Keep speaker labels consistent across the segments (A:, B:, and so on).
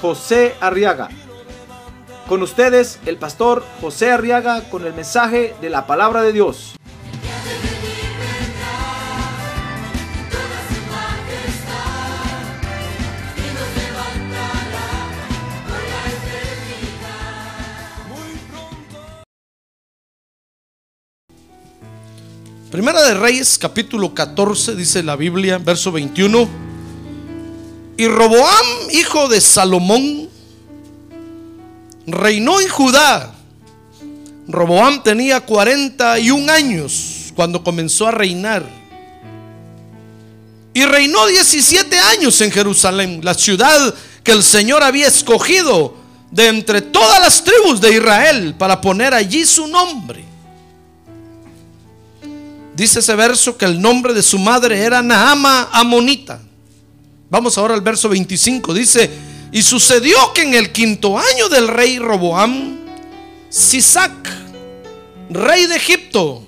A: José Arriaga. Con ustedes, el pastor José Arriaga con el mensaje de la palabra de Dios.
B: Primera de Reyes, capítulo 14, dice la Biblia, verso 21. Y Roboam, hijo de Salomón, reinó en Judá. Roboam tenía 41 años cuando comenzó a reinar. Y reinó 17 años en Jerusalén, la ciudad que el Señor había escogido de entre todas las tribus de Israel para poner allí su nombre. Dice ese verso que el nombre de su madre era Naama Amonita. Vamos ahora al verso 25. Dice, y sucedió que en el quinto año del rey Roboam, Sisac, rey de Egipto,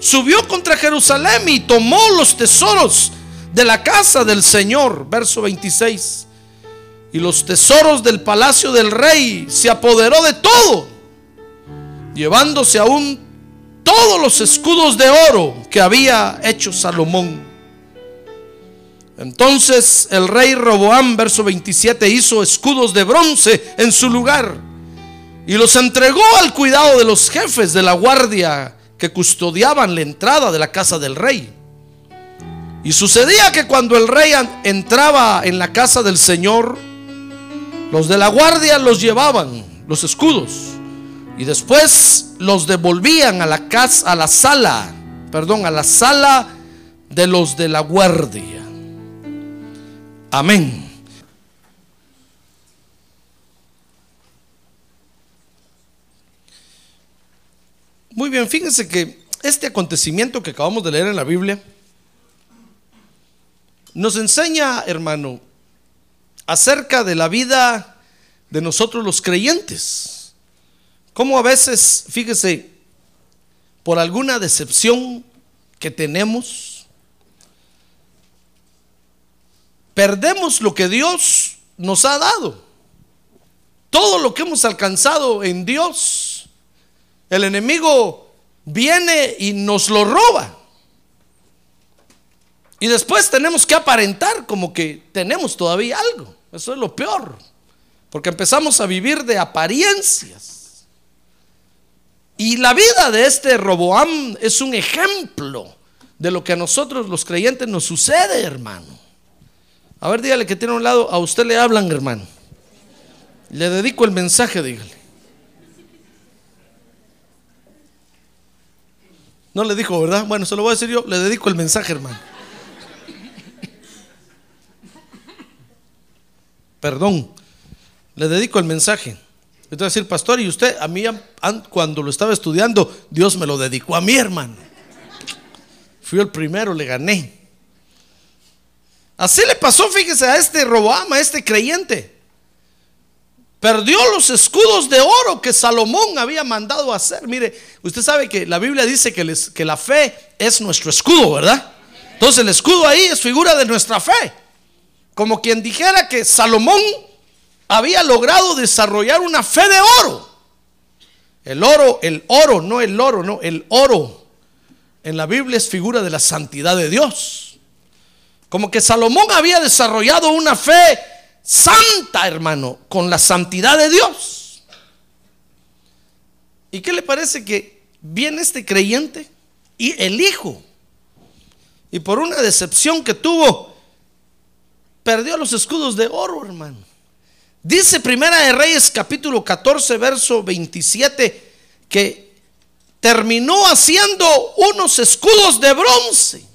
B: subió contra Jerusalén y tomó los tesoros de la casa del Señor. Verso 26. Y los tesoros del palacio del rey se apoderó de todo, llevándose aún todos los escudos de oro que había hecho Salomón. Entonces el rey Roboam, verso 27, hizo escudos de bronce en su lugar y los entregó al cuidado de los jefes de la guardia que custodiaban la entrada de la casa del rey. Y sucedía que cuando el rey entraba en la casa del Señor, los de la guardia los llevaban, los escudos, y después los devolvían a la casa, a la sala, perdón, a la sala de los de la guardia. Amén. Muy bien, fíjense que este acontecimiento que acabamos de leer en la Biblia nos enseña, hermano, acerca de la vida de nosotros los creyentes. Cómo a veces, fíjese, por alguna decepción que tenemos, perdemos lo que Dios nos ha dado. Todo lo que hemos alcanzado en Dios, el enemigo viene y nos lo roba. Y después tenemos que aparentar como que tenemos todavía algo. Eso es lo peor. Porque empezamos a vivir de apariencias. Y la vida de este Roboam es un ejemplo de lo que a nosotros los creyentes nos sucede, hermano. A ver, dígale que tiene un lado, a usted le hablan, hermano. Le dedico el mensaje, dígale. No le dijo, ¿verdad? Bueno, se lo voy a decir yo, le dedico el mensaje, hermano. Perdón, le dedico el mensaje. Voy a decir, pastor, y usted, a mí cuando lo estaba estudiando, Dios me lo dedicó a mí, hermano. Fui el primero, le gané. Así le pasó, fíjese, a este Roboam, a este creyente. Perdió los escudos de oro que Salomón había mandado hacer. Mire, usted sabe que la Biblia dice que, que la fe es nuestro escudo, ¿verdad? Entonces el escudo ahí es figura de nuestra fe. Como quien dijera que Salomón había logrado desarrollar una fe de oro. El oro, el oro, no el oro, no, el oro en la Biblia es figura de la santidad de Dios. Como que Salomón había desarrollado una fe santa, hermano, con la santidad de Dios. ¿Y qué le parece que viene este creyente y el hijo? Y por una decepción que tuvo, perdió los escudos de oro, hermano. Dice Primera de Reyes capítulo 14, verso 27, que terminó haciendo unos escudos de bronce.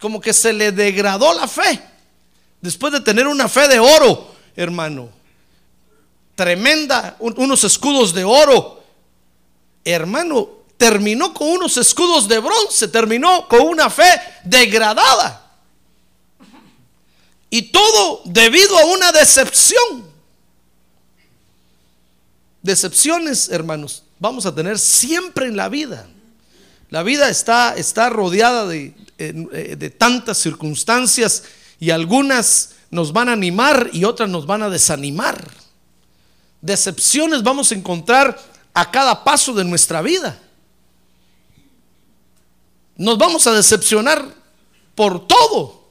B: Como que se le degradó la fe. Después de tener una fe de oro, hermano, tremenda, un- unos escudos de oro. Hermano, terminó con unos escudos de bronce, terminó con una fe degradada. Y todo debido a una decepción. Decepciones, hermanos, vamos a tener siempre en la vida. La vida está, está rodeada de, eh, de tantas circunstancias y algunas nos van a animar y otras nos van a desanimar. Decepciones vamos a encontrar a cada paso de nuestra vida. Nos vamos a decepcionar por todo,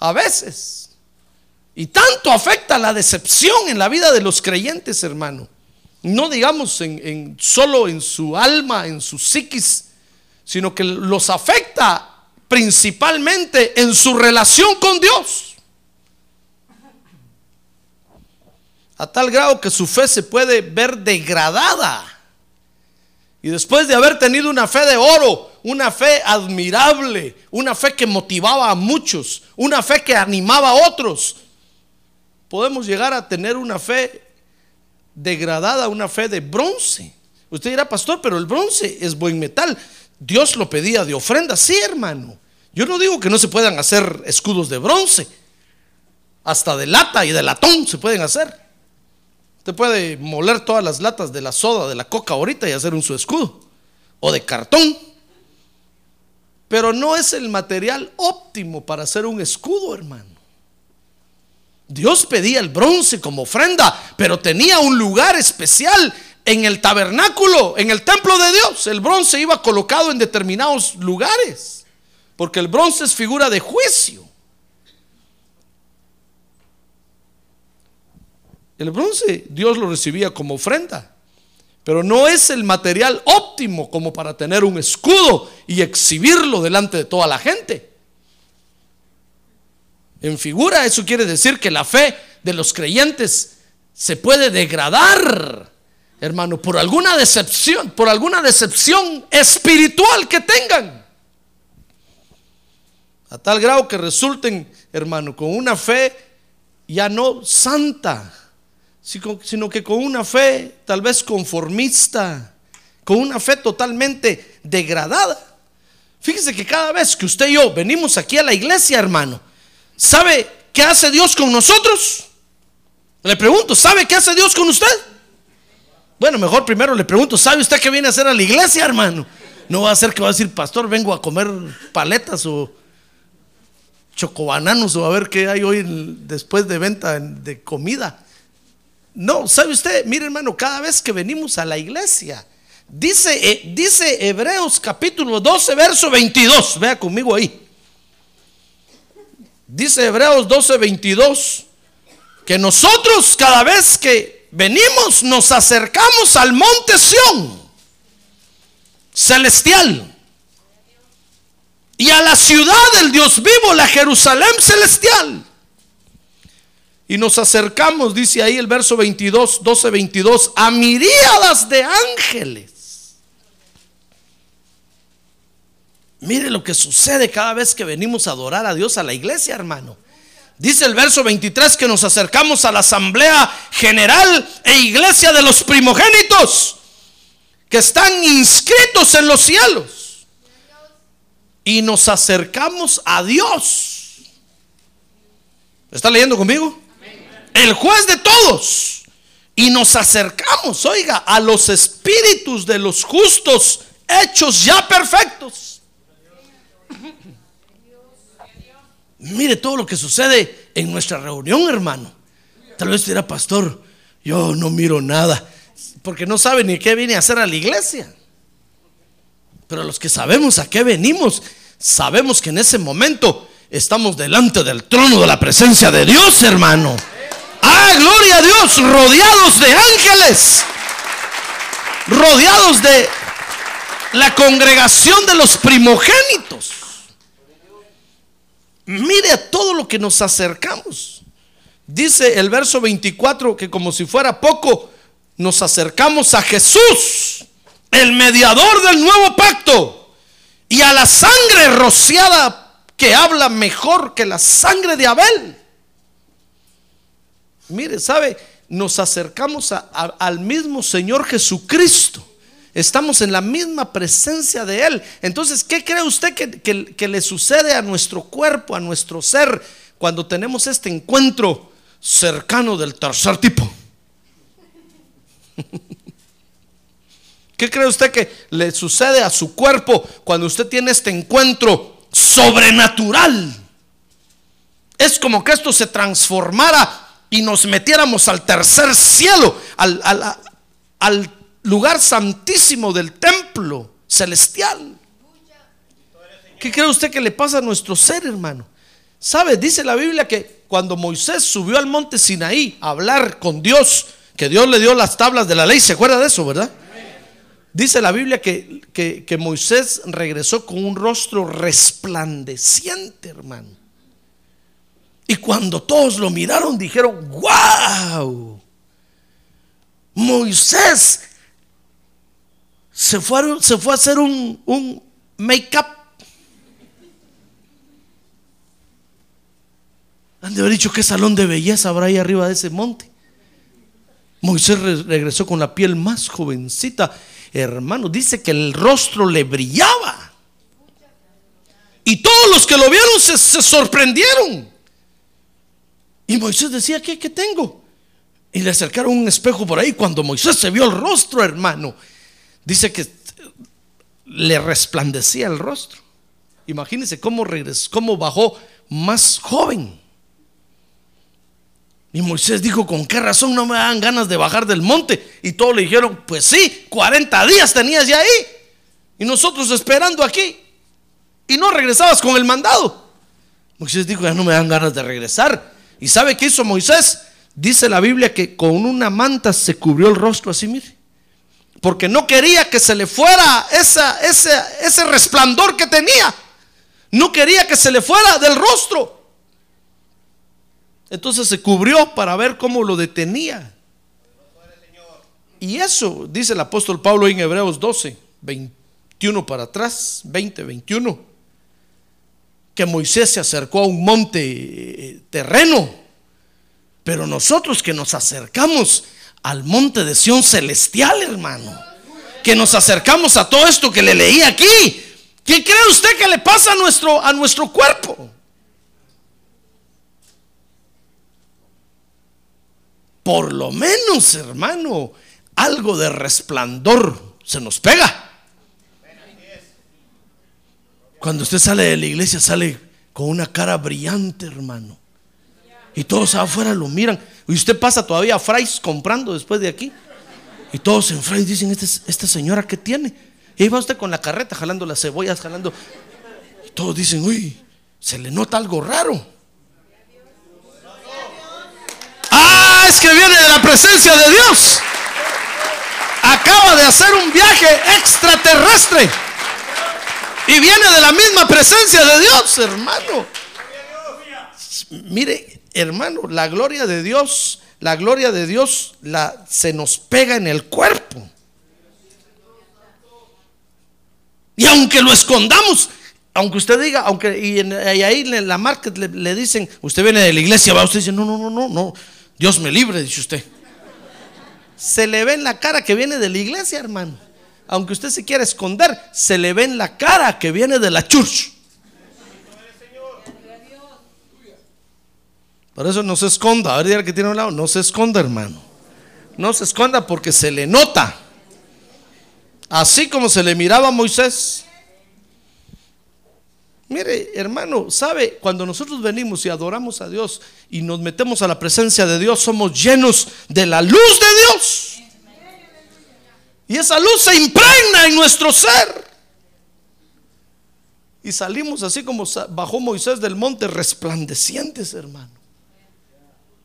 B: a veces. Y tanto afecta la decepción en la vida de los creyentes, hermano. No digamos en, en- solo en su alma, en su psiquis, sino que los afecta principalmente en su relación con Dios. A tal grado que su fe se puede ver degradada. Y después de haber tenido una fe de oro, una fe admirable, una fe que motivaba a muchos, una fe que animaba a otros, podemos llegar a tener una fe degradada, una fe de bronce. Usted dirá, pastor, pero el bronce es buen metal. Dios lo pedía de ofrenda, sí, hermano. Yo no digo que no se puedan hacer escudos de bronce, hasta de lata y de latón se pueden hacer. Usted puede moler todas las latas de la soda, de la coca ahorita y hacer un su escudo. O de cartón. Pero no es el material óptimo para hacer un escudo, hermano. Dios pedía el bronce como ofrenda, pero tenía un lugar especial en el tabernáculo, en el templo de Dios. El bronce iba colocado en determinados lugares, porque el bronce es figura de juicio. El bronce Dios lo recibía como ofrenda, pero no es el material óptimo como para tener un escudo y exhibirlo delante de toda la gente. En figura eso quiere decir que la fe de los creyentes se puede degradar, hermano, por alguna decepción, por alguna decepción espiritual que tengan. A tal grado que resulten, hermano, con una fe ya no santa, sino que con una fe tal vez conformista, con una fe totalmente degradada. Fíjese que cada vez que usted y yo venimos aquí a la iglesia, hermano, ¿sabe qué hace Dios con nosotros? Le pregunto, ¿sabe qué hace Dios con usted? Bueno, mejor primero le pregunto, ¿sabe usted qué viene a hacer a la iglesia, hermano? No va a ser que va a decir, pastor, vengo a comer paletas o chocobananos o a ver qué hay hoy después de venta en- de comida. No, ¿sabe usted? Mire, hermano, cada vez que venimos a la iglesia, dice, eh, dice Hebreos capítulo 12, verso 22, vea conmigo ahí. Dice Hebreos 12, 22, que nosotros cada vez que venimos nos acercamos al monte Sión celestial y a la ciudad del Dios vivo, la Jerusalén celestial. Y nos acercamos, dice ahí el verso 22, 12, 22, a miríadas de ángeles. Mire lo que sucede cada vez que venimos a adorar a Dios a la iglesia, hermano. Dice el verso 23 que nos acercamos a la asamblea general e iglesia de los primogénitos que están inscritos en los cielos. Y nos acercamos a Dios. ¿Está leyendo conmigo? El juez de todos. Y nos acercamos, oiga, a los espíritus de los justos hechos ya perfectos. Mire todo lo que sucede en nuestra reunión, hermano. Tal vez dirá, pastor, yo no miro nada, porque no sabe ni qué viene a hacer a la iglesia. Pero los que sabemos a qué venimos, sabemos que en ese momento estamos delante del trono de la presencia de Dios, hermano. Ah, gloria a Dios, rodeados de ángeles, rodeados de la congregación de los primogénitos. Mire a todo lo que nos acercamos. Dice el verso 24 que como si fuera poco, nos acercamos a Jesús, el mediador del nuevo pacto, y a la sangre rociada que habla mejor que la sangre de Abel. Mire, ¿sabe? Nos acercamos al mismo Señor Jesucristo. Estamos en la misma presencia de Él. Entonces, ¿qué cree usted que, que- que le sucede a nuestro cuerpo, a nuestro ser, cuando tenemos este encuentro cercano del tercer tipo? ¿Qué cree usted que le sucede a su cuerpo cuando usted tiene este encuentro sobrenatural? Es como que esto se transformara y nos metiéramos al tercer cielo, al, lugar santísimo del templo celestial. ¿Qué cree usted que le pasa a nuestro ser, hermano? ¿Sabe? Dice la Biblia que cuando Moisés subió al monte Sinaí a hablar con Dios, que Dios le dio las tablas de la ley, ¿se acuerda de eso, verdad? Dice la Biblia que, que- Moisés regresó con un rostro resplandeciente, hermano. Y cuando todos lo miraron, dijeron, wow, Moisés se fue, se fue a hacer un, un make-up. Han de haber dicho qué salón de belleza habrá ahí arriba de ese monte. Moisés re- regresó con la piel más jovencita. Hermano, dice que el rostro le brillaba. Y todos los que lo vieron se, sorprendieron. Y Moisés decía, ¿qué, ¿qué tengo? Y le acercaron un espejo por ahí. Cuando Moisés se vio el rostro, hermano, dice que le resplandecía el rostro. Imagínense cómo regresó, cómo bajó más joven. Y Moisés dijo, ¿con qué razón no me dan ganas de bajar del monte? Y todos le dijeron, pues sí, 40 días tenías ya ahí. Y nosotros esperando aquí. Y no regresabas con el mandado. Moisés dijo, ya no me dan ganas de regresar. ¿Y sabe qué hizo Moisés? Dice la Biblia que con una manta se cubrió el rostro así, mire. Porque no quería que se le fuera ese resplandor que tenía. No quería que se le fuera del rostro. Entonces se cubrió para ver cómo lo detenía. Y eso, dice el apóstol Pablo en Hebreos 12, 21 para atrás, 20, 21, que Moisés se acercó a un monte eh, terreno, pero nosotros que nos acercamos al monte de Sión celestial, hermano, que nos acercamos a todo esto que le leí aquí, ¿qué cree usted que le pasa a nuestro, a nuestro cuerpo? Por lo menos, hermano, algo de resplandor se nos pega. Cuando usted sale de la iglesia, sale con una cara brillante, hermano. Y todos afuera lo miran. Y usted pasa todavía a Frais comprando después de aquí. Y todos en Frais dicen, "Este ¿esta señora qué tiene? Y ahí va usted con la carreta jalando las cebollas, jalando. Y todos dicen, uy, se le nota algo raro. Que viene de la presencia de Dios. Acaba de hacer un viaje extraterrestre. Y viene de la misma presencia de Dios, hermano. Mire, hermano, la gloria de Dios, la gloria de Dios la, se nos pega en el cuerpo. Y aunque lo escondamos, aunque usted diga, aunque y, ahí en la market le, le dicen, usted viene de la iglesia, va, usted dice, no, no, no, no, no, Dios me libre, dice usted. Se le ve en la cara que viene de la iglesia, hermano. Aunque usted se quiera esconder, se le ve en la cara que viene de la church. Por eso no se esconda. A ver, dígale que tiene un lado, no se esconda, hermano. No se esconda porque se le nota. Así como se le miraba a Moisés. Mire, hermano, ¿sabe? Cuando nosotros venimos y adoramos a Dios y nos metemos a la presencia de Dios, somos llenos de la luz de Dios. Y esa luz se impregna en nuestro ser. Y salimos así como bajó Moisés del monte, resplandecientes, hermano.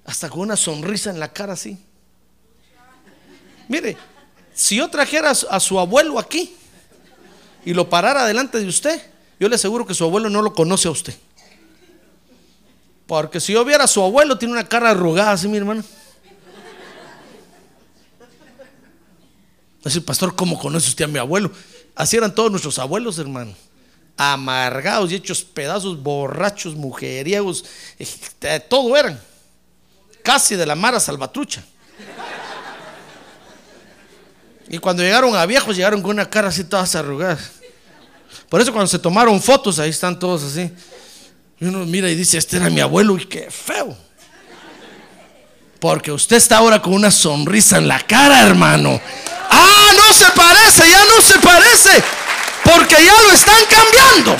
B: Hasta con una sonrisa en la cara así. Mire, si yo trajera a su abuelo aquí y lo parara delante de usted, yo le aseguro que su abuelo no lo conoce a usted. Porque si yo viera a su abuelo, tiene una cara arrugada así, mi hermano. Así, pastor, ¿cómo conoce usted a mi abuelo? Así eran todos nuestros abuelos, hermano. Amargados y hechos pedazos, borrachos, mujeriegos, eh, todo eran. casi de la Mara Salvatrucha. Y cuando llegaron a viejos, llegaron con una cara así todas arrugadas. Por eso cuando se tomaron fotos, ahí están todos así. Y uno mira y dice, este era mi abuelo y qué feo. Porque usted está ahora con una sonrisa en la cara, hermano. Ah, no se parece, ya no se parece. Porque ya lo están cambiando.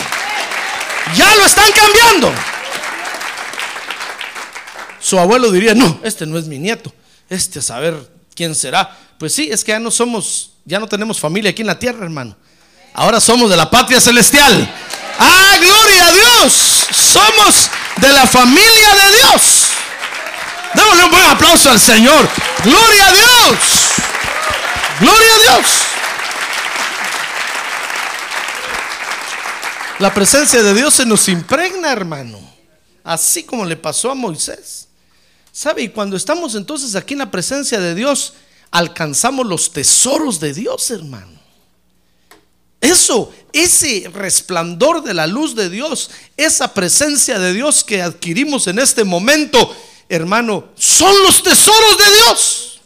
B: Ya lo están cambiando. Su abuelo diría, no, este no es mi nieto. Este a saber quién será. Pues sí, es que ya no somos, ya no tenemos familia aquí en la tierra, hermano. Ahora somos de la patria celestial. Ah, gloria a Dios. Somos de la familia de Dios. Démosle un buen aplauso al Señor. Gloria a Dios. Gloria a Dios. La presencia de Dios se nos impregna, hermano. Así como le pasó a Moisés. ¿Sabe? Y cuando estamos entonces aquí en la presencia de Dios, alcanzamos los tesoros de Dios, hermano. Eso, ese resplandor de la luz de Dios, esa presencia de Dios que adquirimos en este momento, hermano, son los tesoros de Dios.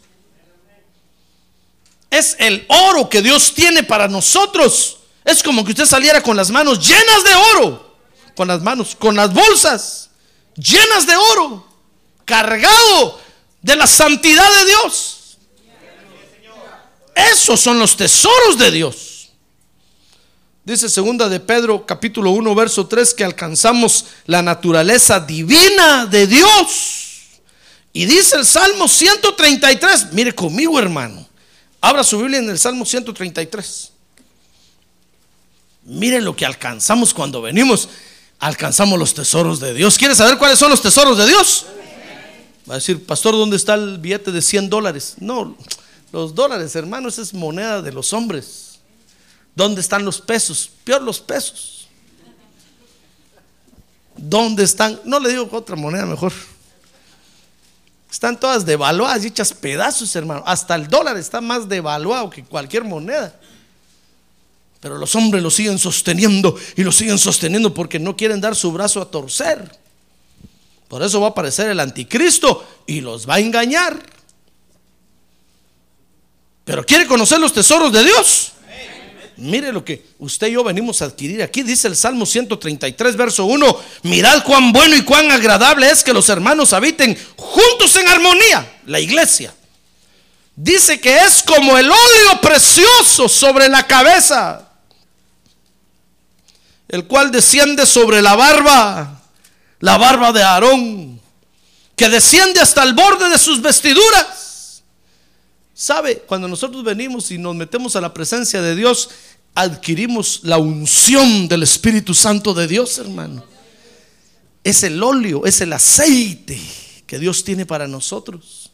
B: Es el oro que Dios tiene para nosotros. Es como que usted saliera con las manos llenas de oro, con las manos, con las bolsas llenas de oro, cargado de la santidad de Dios. Esos son los tesoros de Dios. Dice segunda de Pedro capítulo 1 verso 3 que alcanzamos la naturaleza divina de Dios. Y dice el Salmo 133, mire conmigo hermano, abra su Biblia en el Salmo 133. Mire lo que alcanzamos cuando venimos, alcanzamos los tesoros de Dios. ¿Quiere saber cuáles son los tesoros de Dios? Va a decir, pastor, ¿dónde está el billete de 100 dólares? No, los dólares, hermanos, es moneda de los hombres. ¿Dónde están los pesos? Peor los pesos. ¿Dónde están? No le digo otra moneda mejor. Están todas devaluadas y hechas pedazos, hermano. Hasta el dólar está más devaluado que cualquier moneda. Pero los hombres lo siguen sosteniendo y lo siguen sosteniendo porque no quieren dar su brazo a torcer. Por eso va a aparecer el anticristo y los va a engañar. Pero quiere conocer los tesoros de Dios. Mire lo que usted y yo venimos a adquirir. Aquí dice el Salmo 133, verso 1. Mirad cuán bueno y cuán agradable es que los hermanos habiten juntos en armonía. La iglesia. Dice que es como el óleo precioso sobre la cabeza, el cual desciende sobre la barba, la barba de Aarón, que desciende hasta el borde de sus vestiduras. ¿Sabe? Cuando nosotros venimos y nos metemos a la presencia de Dios, adquirimos la unción del Espíritu Santo de Dios, hermano. Es el óleo, es el aceite que Dios tiene para nosotros.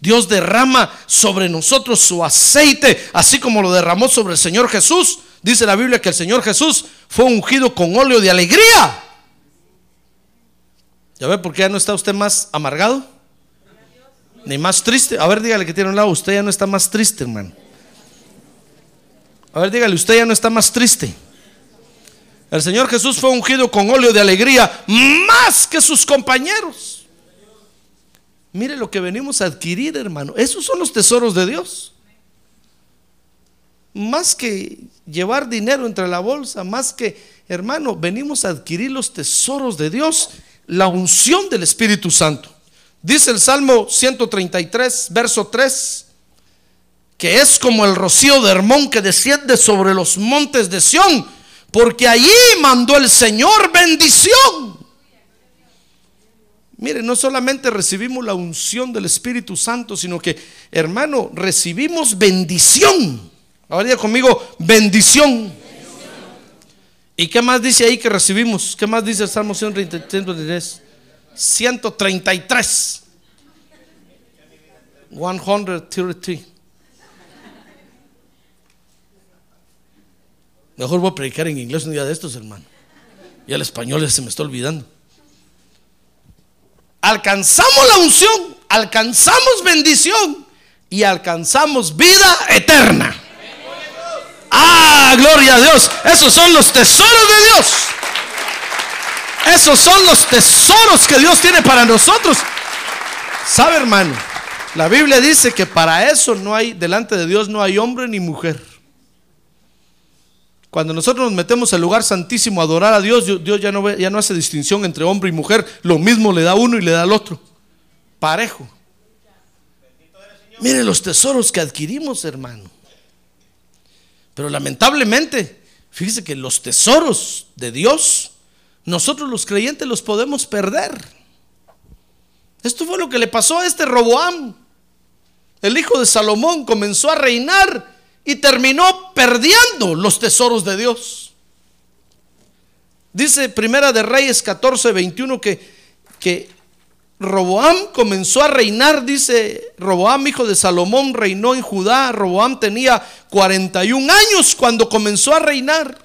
B: Dios derrama sobre nosotros su aceite, así como lo derramó sobre el Señor Jesús. Dice la Biblia que el Señor Jesús fue ungido con óleo de alegría. ¿Ya ve por qué ya no está usted más amargado? Ni más triste. A ver, dígale que tiene un lado. Usted ya no está más triste, hermano. A ver, dígale, usted ya no está más triste. El Señor Jesús fue ungido con óleo de alegría más que sus compañeros. Mire lo que venimos a adquirir, hermano. Esos son los tesoros de Dios. Más que llevar dinero entre la bolsa, más que, hermano, venimos a adquirir los tesoros de Dios, la unción del Espíritu Santo. Dice el Salmo 133, verso 3, que es como el rocío de Hermón que desciende sobre los montes de Sión, porque allí mandó el Señor bendición. Mire, no solamente recibimos la unción del Espíritu Santo, sino que, hermano, recibimos bendición. Ahora diga conmigo, bendición. ¿Y qué más dice ahí que recibimos? ¿Qué más dice el Salmo 133? 133. 133. Mejor voy a predicar en inglés un día de estos, hermano. Y el español ya se me está olvidando. Alcanzamos la unción, alcanzamos bendición y alcanzamos vida eterna. Ah, gloria a Dios. Esos son los tesoros de Dios. Esos son los tesoros que Dios tiene para nosotros. ¿Sabe, hermano? La Biblia dice que para eso no hay, delante de Dios no hay hombre ni mujer. Cuando nosotros nos metemos al lugar santísimo a adorar a Dios, Dios ya no, ve- ya no hace distinción entre hombre y mujer. Lo mismo le da uno y le da al otro. Parejo. Mire los tesoros que adquirimos, hermano. Pero lamentablemente, fíjese que los tesoros de Dios, nosotros los creyentes los podemos perder. Esto fue lo que le pasó a este Roboam. El hijo de Salomón comenzó a reinar y terminó perdiendo los tesoros de Dios. Dice Primera de Reyes 14, 21 que, que Roboam comenzó a reinar, dice Roboam, hijo de Salomón, reinó en Judá. Roboam tenía 41 años cuando comenzó a reinar.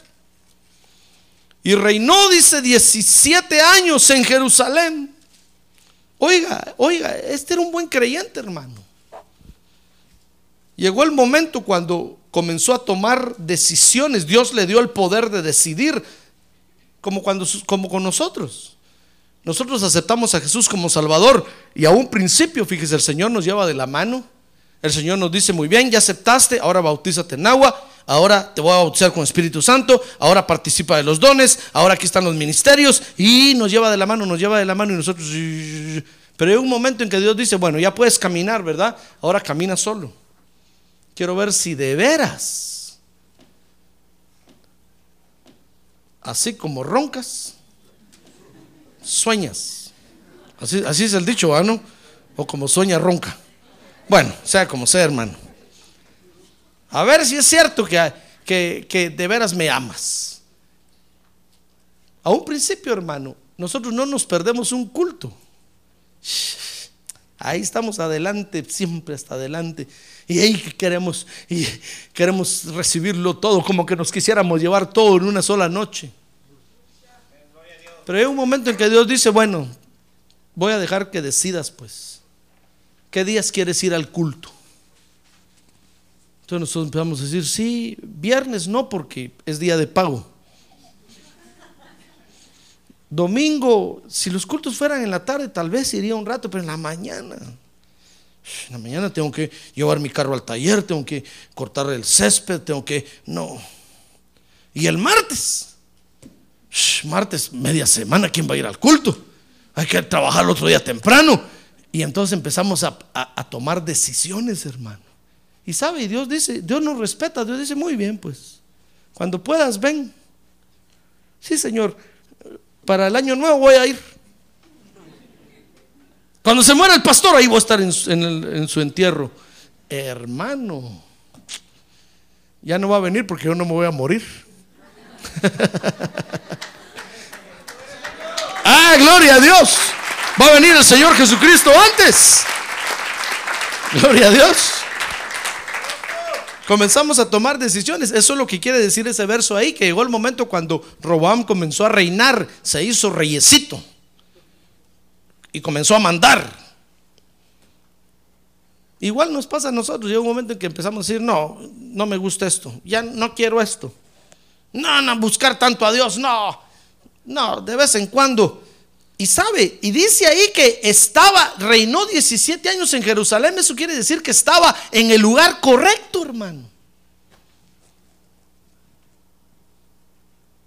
B: Y reinó, dice, 17 años en Jerusalén. Oiga, oiga, este era un buen creyente, hermano. Llegó el momento cuando comenzó a tomar decisiones. Dios le dio el poder de decidir, como, cuando, como con nosotros. Nosotros aceptamos a Jesús como Salvador y a un principio, fíjese, el Señor nos lleva de la mano. El Señor nos dice, muy bien, ya aceptaste, ahora bautízate en agua, ahora te voy a bautizar con Espíritu Santo, ahora participa de los dones, ahora aquí están los ministerios y nos lleva de la mano, nos lleva de la mano y nosotros... Pero hay un momento en que Dios dice, bueno, ya puedes caminar, ¿verdad? Ahora camina solo. Quiero ver si de veras, así como roncas, sueñas. Así, es el dicho, ¿ah, no? O como sueña ronca. Bueno, sea como sea, hermano. A ver si es cierto que, que, que de veras me amas. A un principio, hermano, nosotros no nos perdemos un culto. Ahí estamos adelante, siempre hasta adelante. Y ahí queremos, queremos recibirlo todo, como que nos quisiéramos llevar todo en una sola noche. Pero hay un momento en que Dios dice, bueno, voy a dejar que decidas pues. ¿Qué días quieres ir al culto? Entonces nosotros empezamos a decir, sí, viernes no porque es día de pago. Domingo, si los cultos fueran en la tarde, tal vez iría un rato, pero en la mañana. En la mañana tengo que llevar mi carro al taller, tengo que cortar el césped, tengo que... No. Y el martes, martes, media semana, ¿quién va a ir al culto? Hay que trabajar el otro día temprano. Y entonces empezamos a, a, tomar decisiones, hermano. Y sabe, y Dios dice, Dios nos respeta, Dios dice, muy bien, pues, cuando puedas, ven. Sí, Señor, para el año nuevo voy a ir. Cuando se muera el pastor, ahí voy a estar en, su- entierro. Hermano, ya no va a venir porque yo no me voy a morir. ah, gloria a Dios. Va a venir el Señor Jesucristo antes. Gloria a Dios. Comenzamos a tomar decisiones. Eso es lo que quiere decir ese verso ahí, que llegó el momento cuando Roboam comenzó a reinar, se hizo reyesito y comenzó a mandar. Igual nos pasa a nosotros, llega un momento en que empezamos a decir, no, no me gusta esto, ya no quiero esto. No, no, buscar tanto a Dios, no, no, de vez en cuando. Y sabe, y dice ahí que estaba, reinó 17 años en Jerusalén, eso quiere decir que estaba en el lugar correcto, hermano.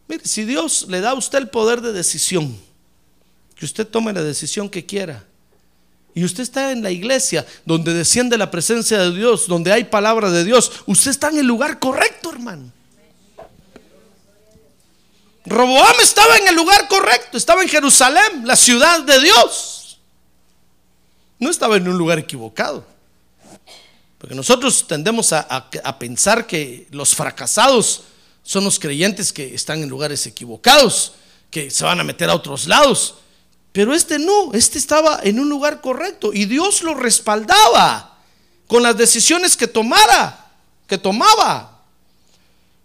B: Mire, si Dios le da a usted el poder de decisión, que usted tome la decisión que quiera, y usted está en la iglesia donde desciende la presencia de Dios, donde hay palabra de Dios, usted está en el lugar correcto, hermano. Roboam estaba en el lugar correcto, estaba en Jerusalén, la ciudad de Dios. No estaba en un lugar equivocado. Porque nosotros tendemos a, a- a pensar que los fracasados son los creyentes que están en lugares equivocados, que se van a meter a otros lados. Pero este no, este estaba en un lugar correcto y Dios lo respaldaba con las decisiones que tomara, que tomaba.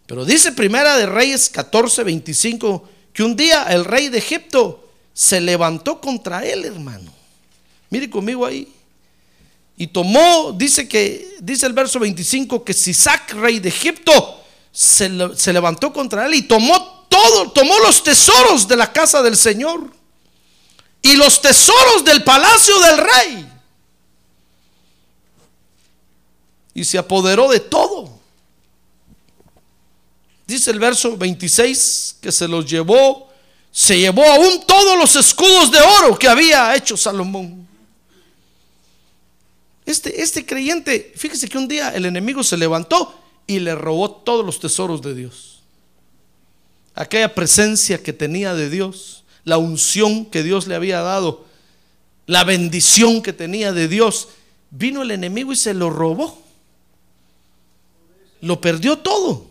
B: Pero dice Primera de Reyes 14, 25, que un día el rey de Egipto se levantó contra él, hermano. Mire conmigo ahí. Y tomó, dice que, dice el verso 25, que Sisac, rey de Egipto, se, se levantó contra él y tomó todo, tomó los tesoros de la casa del Señor y los tesoros del palacio del rey. y se apoderó de todo. Dice el verso 26 que se los llevó, se llevó aún todos los escudos de oro que había hecho Salomón. Este, este creyente, fíjese que un día el enemigo se levantó y le robó todos los tesoros de Dios. Aquella presencia que tenía de Dios, la unción que Dios le había dado, la bendición que tenía de Dios, vino el enemigo y se lo robó. Lo perdió todo.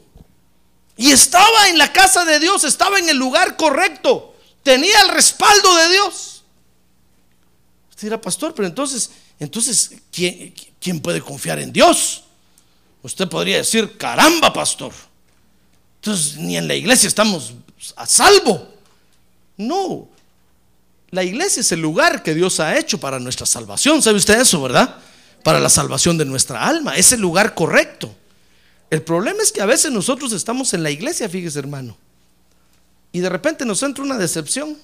B: Y estaba en la casa de Dios, estaba en el lugar correcto, tenía el respaldo de Dios. Usted dirá, pastor, pero entonces, entonces, ¿quién, quién puede confiar en Dios? Usted podría decir, caramba, pastor. Entonces, ni en la iglesia estamos a salvo. No, la iglesia es el lugar que Dios ha hecho para nuestra salvación. ¿Sabe usted eso, verdad? Para la salvación de nuestra alma. Es el lugar correcto. El problema es que a veces nosotros estamos en la iglesia, fíjese hermano, y de repente nos entra una decepción.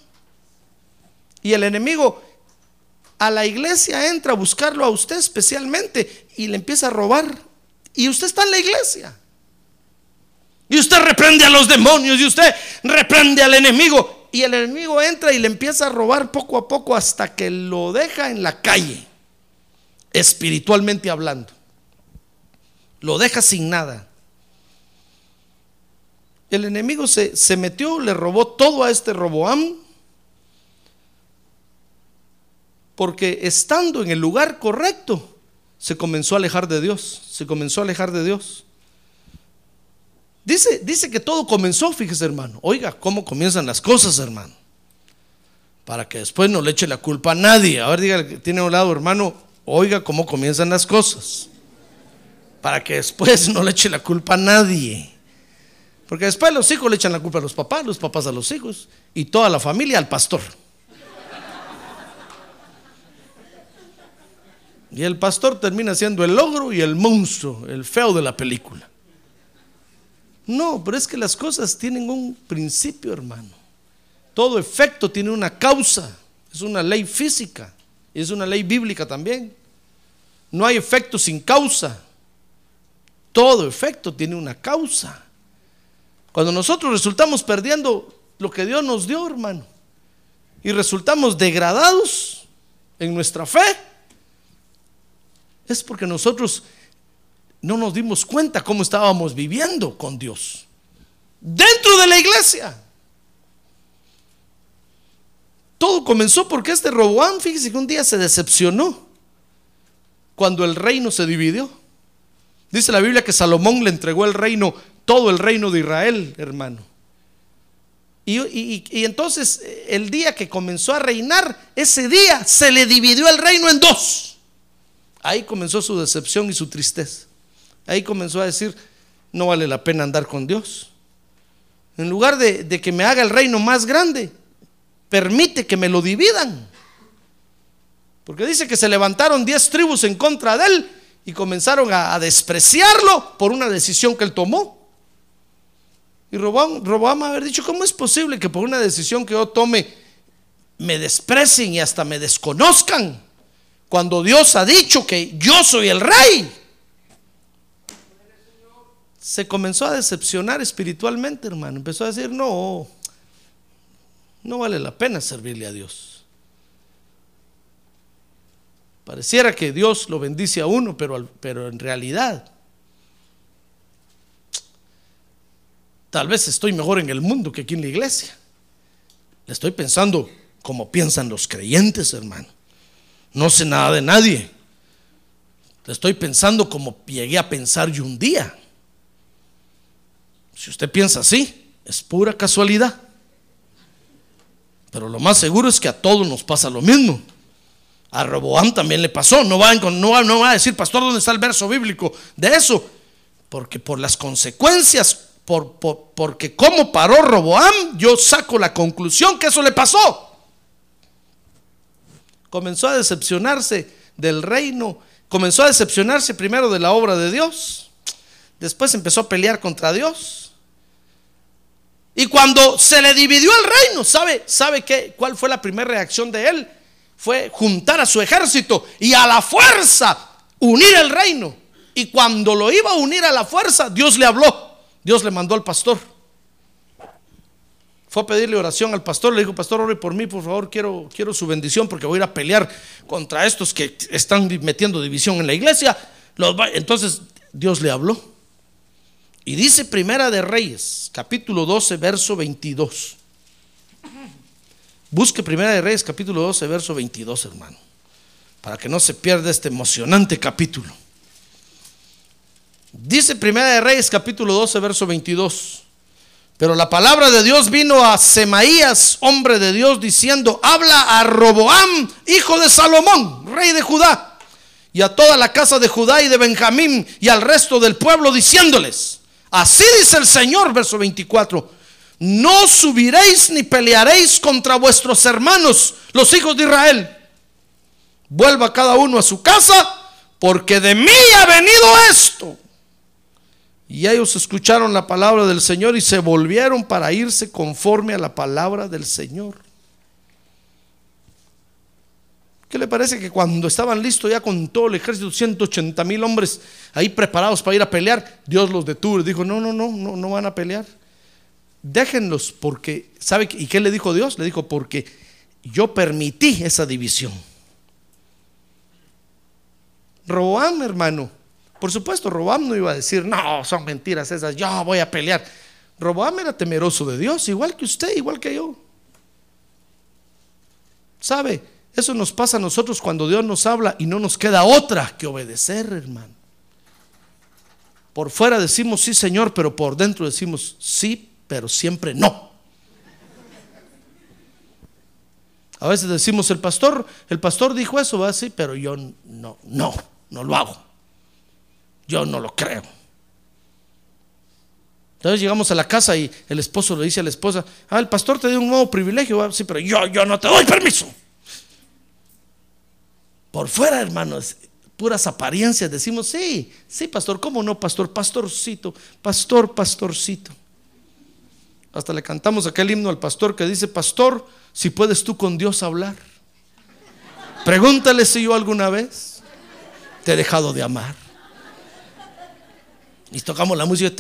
B: Y el enemigo a la iglesia entra a buscarlo a usted especialmente y le empieza a robar. Y usted está en la iglesia. Y usted reprende a los demonios y usted reprende al enemigo. Y el enemigo entra y le empieza a robar poco a poco hasta que lo deja en la calle, espiritualmente hablando. Lo deja sin nada. El enemigo se, se metió, le robó todo a este Roboam. Porque estando en el lugar correcto, se comenzó a alejar de Dios. Se comenzó a alejar de Dios. Dice, dice que todo comenzó, fíjese hermano. Oiga, ¿cómo comienzan las cosas, hermano? Para que después no le eche la culpa a nadie. A ver, diga que tiene a un lado, hermano, oiga cómo comienzan las cosas para que después no le eche la culpa a nadie. Porque después los hijos le echan la culpa a los papás, los papás a los hijos y toda la familia al pastor. Y el pastor termina siendo el logro y el monstruo, el feo de la película. No, pero es que las cosas tienen un principio, hermano. Todo efecto tiene una causa. Es una ley física es una ley bíblica también. No hay efecto sin causa. Todo efecto tiene una causa. Cuando nosotros resultamos perdiendo lo que Dios nos dio, hermano, y resultamos degradados en nuestra fe, es porque nosotros no nos dimos cuenta cómo estábamos viviendo con Dios. Dentro de la iglesia. Todo comenzó porque este Roboán, fíjese que un día se decepcionó cuando el reino se dividió. Dice la Biblia que Salomón le entregó el reino, todo el reino de Israel, hermano. Y, entonces el día que comenzó a reinar, ese día se le dividió el reino en dos. Ahí comenzó su decepción y su tristeza. Ahí comenzó a decir, no vale la pena andar con Dios. En lugar de, que me haga el reino más grande, permite que me lo dividan. Porque dice que se levantaron diez tribus en contra de él y comenzaron a, despreciarlo por una decisión que él tomó. Y Robam, haber dicho, ¿cómo es posible que por una decisión que yo tome me desprecien y hasta me desconozcan? Cuando Dios ha dicho que yo soy el rey. Se comenzó a decepcionar espiritualmente, hermano. Empezó a decir, no, no vale la pena servirle a Dios. Pareciera que Dios lo bendice a uno, pero, pero en realidad tal vez estoy mejor en el mundo que aquí en la iglesia. Le estoy pensando como piensan los creyentes, hermano. No sé nada de nadie. Le estoy pensando como llegué a pensar yo un día. Si usted piensa así, es pura casualidad. Pero lo más seguro es que a todos nos pasa lo mismo. A Roboam también le pasó. No va, a decir, pastor, ¿dónde está el verso bíblico de eso? Porque por las consecuencias, por, porque como paró Roboam, yo saco la conclusión que eso le pasó. Comenzó a decepcionarse del reino, comenzó a decepcionarse primero de la obra de Dios, después empezó a pelear contra Dios. Y cuando se le dividió el reino, ¿sabe, sabe qué, cuál fue la primera reacción de él? fue juntar a su ejército y a la fuerza unir el reino Y cuando lo iba a unir a la fuerza, Dios le habló. Dios le mandó al pastor. Fue a pedirle oración al pastor, le dijo, pastor, ore por mí, por favor, quiero, quiero su bendición porque voy a ir a pelear contra estos que están metiendo división en la iglesia. Entonces Dios le habló. Y dice Primera de Reyes, capítulo 12, verso 22. Busque Primera de Reyes, capítulo 12, verso 22, hermano, para que no se pierda este emocionante capítulo. Dice Primera de Reyes, capítulo 12, verso 22. Pero la palabra de Dios vino a Semaías, hombre de Dios, diciendo, habla a Roboam, hijo de Salomón, rey de Judá, y a toda la casa de Judá y de Benjamín y al resto del pueblo, diciéndoles, así dice el Señor, verso 24, no subiréis ni pelearéis contra vuestros hermanos, los hijos de Israel. Vuelva cada uno a su casa, porque de mí ha venido esto. Y ellos escucharon la palabra del Señor y se volvieron para irse conforme a la palabra del Señor. ¿Qué le parece que cuando estaban listos ya con todo el ejército, 180 mil hombres ahí preparados para ir a pelear, Dios los detuvo dijo, no, no, no, no, no van a pelear. Déjenlos porque, ¿sabe? ¿Y qué le dijo Dios? Le dijo, porque yo permití esa división. Roboam, hermano, por supuesto, Roboam no iba a decir, no, son mentiras esas, yo voy a pelear. Roboam era temeroso de Dios, igual que usted, igual que yo. ¿Sabe? Eso nos pasa a nosotros cuando Dios nos habla y no nos queda otra que obedecer, hermano. Por fuera decimos sí, Señor, pero por dentro decimos sí, pero siempre no. A veces decimos, el pastor, el pastor dijo eso, va así, pero yo no, no, no lo hago. Yo no lo creo. Entonces llegamos a la casa y el esposo le dice a la esposa, ah, el pastor te dio un nuevo privilegio, sí, pero yo, yo no te doy permiso. Por fuera, hermanos, puras apariencias, decimos, sí, sí, pastor, ¿cómo no, pastor? Pastorcito, pastor, pastorcito. Hasta le cantamos aquel himno al pastor que dice, pastor, si puedes tú con Dios hablar, pregúntale si yo alguna vez te he dejado de amar. Y tocamos la música.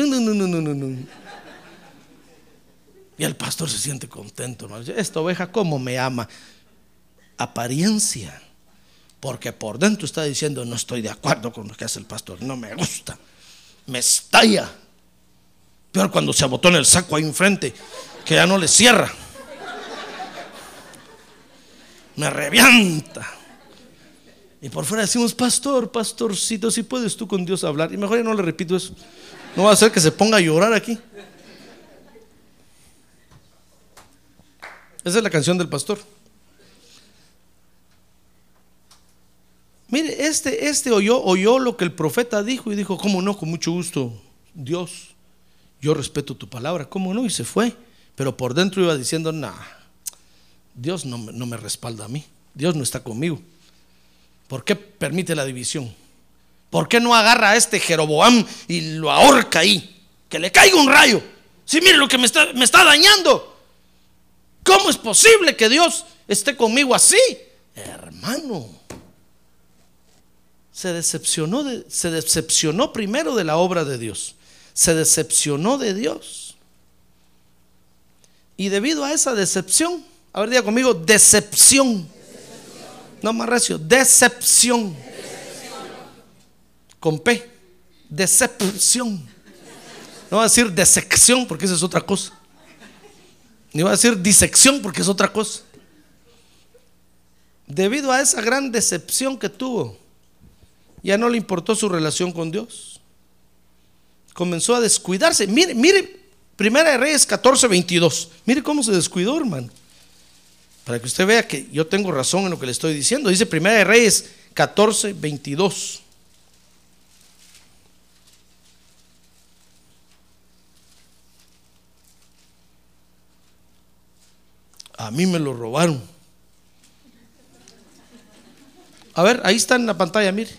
B: Y el pastor se siente contento. Esta oveja, ¿cómo me ama? Apariencia. Porque por dentro está diciendo, no estoy de acuerdo con lo que hace el pastor. No me gusta. Me estalla. Peor cuando se abotó en el saco ahí enfrente, que ya no le cierra. Me revienta. Y por fuera decimos, pastor, pastorcito, si puedes tú con Dios hablar. Y mejor ya no le repito eso. No va a hacer que se ponga a llorar aquí. Esa es la canción del pastor. Mire, este, este oyó, oyó lo que el profeta dijo y dijo, ¿cómo no? Con mucho gusto, Dios, yo respeto tu palabra, ¿cómo no? Y se fue. Pero por dentro iba diciendo, nah, Dios no, no me respalda a mí, Dios no está conmigo. ¿Por qué permite la división? ¿Por qué no agarra a este Jeroboam y lo ahorca ahí? Que le caiga un rayo. Si mire lo que me está, me está dañando. ¿Cómo es posible que Dios esté conmigo así? Hermano, se decepcionó, de, se decepcionó primero de la obra de Dios. Se decepcionó de Dios. Y debido a esa decepción, a ver, diga conmigo, decepción no más recio, decepción. Con P, decepción. No va a decir desección porque esa es otra cosa. Ni va a decir disección porque es otra cosa. Debido a esa gran decepción que tuvo, ya no le importó su relación con Dios. Comenzó a descuidarse. Mire, mire, Primera de Reyes 14, 22. Mire cómo se descuidó, hermano. Para que usted vea que yo tengo razón en lo que le estoy diciendo. Dice Primera de Reyes 14, 22. A mí me lo robaron. A ver, ahí está en la pantalla, mire.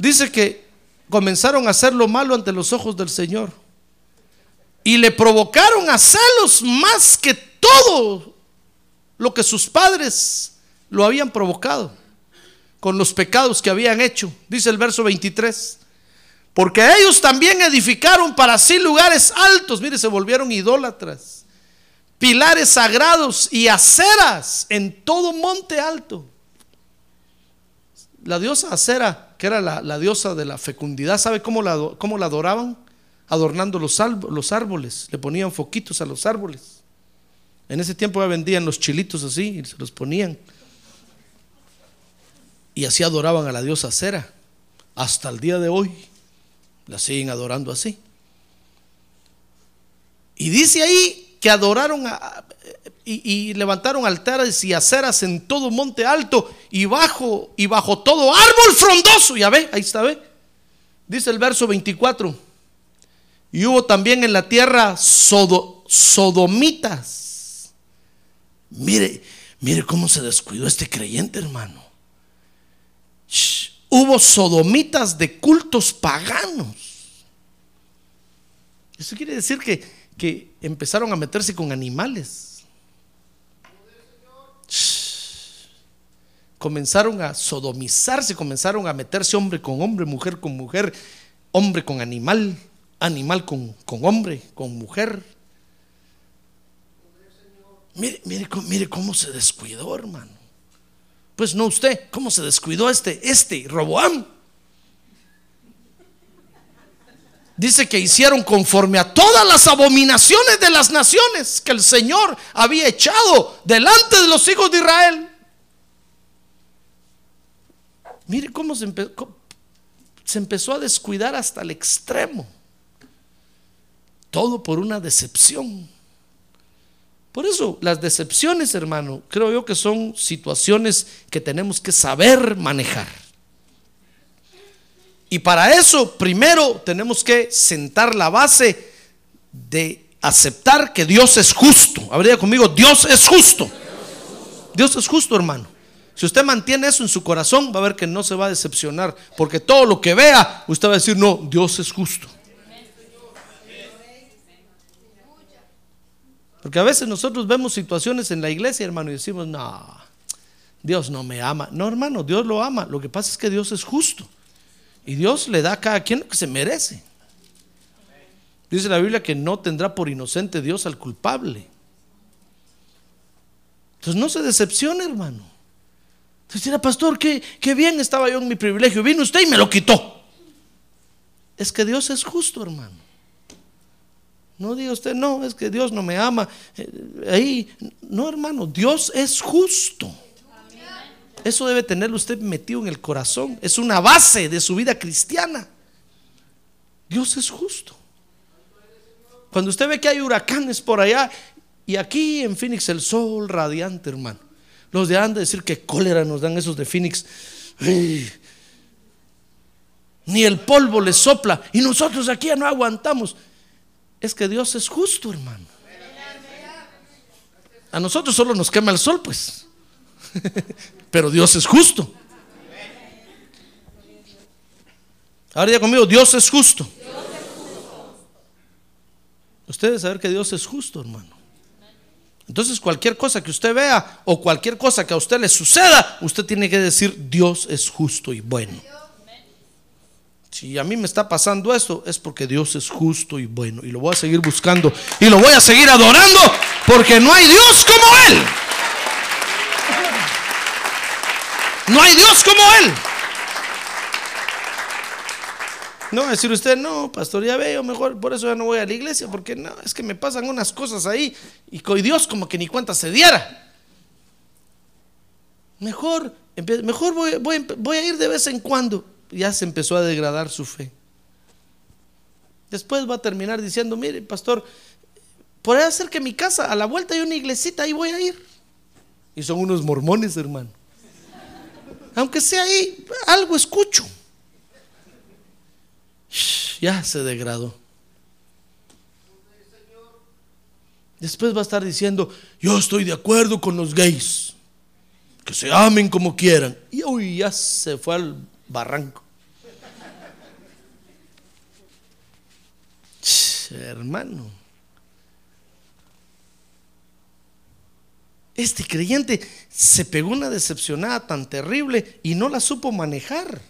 B: Dice que comenzaron a hacer lo malo ante los ojos del Señor. Y le provocaron a celos más que todo lo que sus padres lo habían provocado. con los pecados que habían hecho. Dice el verso 23. Porque ellos también edificaron para sí lugares altos. Mire, se volvieron idólatras. Pilares sagrados y aceras en todo monte alto. La diosa acera, que era la, diosa de la fecundidad, ¿sabe cómo la, cómo la adoraban? Adornando los, los árboles. Le ponían foquitos a los árboles. En ese tiempo ya vendían los chilitos así y se los ponían. Y así adoraban a la diosa acera. Hasta el día de hoy la siguen adorando así. Y dice ahí que adoraron y, levantaron altares y aceras en todo monte alto y bajo y bajo todo árbol frondoso. Ya ve, ahí está, ve. Dice el verso 24. Y hubo también en la tierra sodomitas. Mire, mire cómo se descuidó este creyente, hermano hubo sodomitas de cultos paganos. Eso quiere decir que, que empezaron a meterse con animales. Comenzaron a sodomizarse, comenzaron a meterse hombre con hombre, mujer con mujer, hombre con animal, animal con, con hombre, con mujer. Mire, mire, mire cómo se descuidó, hermano. Pues no usted, ¿cómo se descuidó este, este, Roboam? Dice que hicieron conforme a todas las abominaciones de las naciones que el Señor había echado delante de los hijos de Israel. Mire cómo se, se empezó a descuidar hasta el extremo. Todo por una decepción. Por eso las decepciones, hermano, creo yo que son situaciones que tenemos que saber manejar. Y para eso, primero tenemos que sentar la base de aceptar que Dios es justo. Habría conmigo, Dios es justo. Dios es justo, hermano. Si usted mantiene eso en su corazón, va a ver que no se va a decepcionar, porque todo lo que vea, usted va a decir, no, Dios es justo. Porque a veces nosotros vemos situaciones en la iglesia, hermano, y decimos, no, Dios no me ama. No, hermano, Dios lo ama. Lo que pasa es que Dios es justo. Y Dios le da a cada quien lo que se merece. Dice la Biblia que no tendrá por inocente Dios al culpable. Entonces no se decepcione, hermano. Entonces dirá, pastor, qué, qué bien estaba yo en mi privilegio. Vino usted y me lo quitó. Es que Dios es justo, hermano. No diga usted, no, es que Dios no me ama. Eh, ahí, no hermano, Dios es justo. Eso debe tenerlo usted metido en el corazón. Es una base de su vida cristiana. Dios es justo. Cuando usted ve que hay huracanes por allá y aquí en Phoenix el sol radiante, hermano. Los de han de decir que cólera nos dan esos de Phoenix. ni el polvo les sopla y nosotros aquí ya no aguantamos es que Dios es justo, hermano. A nosotros solo nos quema el sol, pues. Pero Dios es justo. Ahora conmigo, Dios es justo. Ustedes saber que Dios es justo, hermano. Entonces cualquier cosa que usted vea o cualquier cosa que a usted le suceda, usted tiene que decir, Dios es justo y bueno. Si a mí me está pasando esto, es porque Dios es justo y bueno. Y lo voy a seguir buscando. Y lo voy a seguir adorando. Porque no hay Dios como Él. No hay Dios como Él. No decir usted, no, pastor, ya veo, mejor por eso ya no voy a la iglesia, porque no, es que me pasan unas cosas ahí y con Dios como que ni cuenta se diera. Mejor, mejor voy, voy a ir de vez en cuando ya se empezó a degradar su fe. Después va a terminar diciendo, mire, pastor, podría ser que mi casa, a la vuelta hay una iglesita, ahí voy a ir. Y son unos mormones, hermano. Aunque sea ahí, algo escucho. Ya se degradó. Después va a estar diciendo, yo estoy de acuerdo con los gays, que se amen como quieran. Y hoy ya se fue al barranco. hermano. Este creyente se pegó una decepcionada tan terrible y no la supo manejar.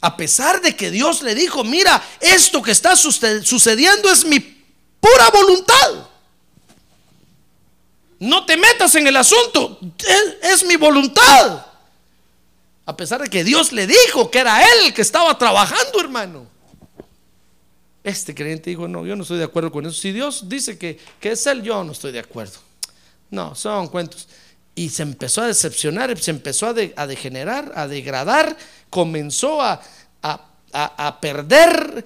B: A pesar de que Dios le dijo, mira, esto que está sucediendo es mi pura voluntad. No te metas en el asunto, es, mi voluntad. A pesar de que Dios le dijo que era él que estaba trabajando, hermano. Este creyente dijo, no, yo no estoy de acuerdo con eso. Si Dios dice que, que es él, yo no estoy de acuerdo. No, son cuentos. Y se empezó a decepcionar, se empezó a, degenerar, a degradar, comenzó a, a, perder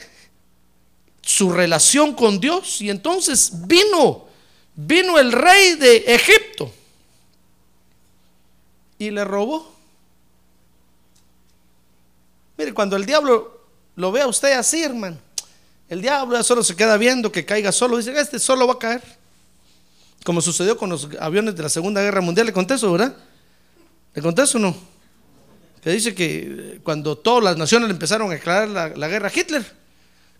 B: su relación con Dios. Y entonces vino, vino el rey de Egipto y le robó. Mire, cuando el diablo lo ve a usted así, hermano, el diablo solo se queda viendo que caiga solo, dice, este solo va a caer. Como sucedió con los aviones de la Segunda Guerra Mundial, le contesto, ¿verdad? ¿Le contesto o no? Que dice que cuando todas las naciones empezaron a declarar la, guerra a Hitler,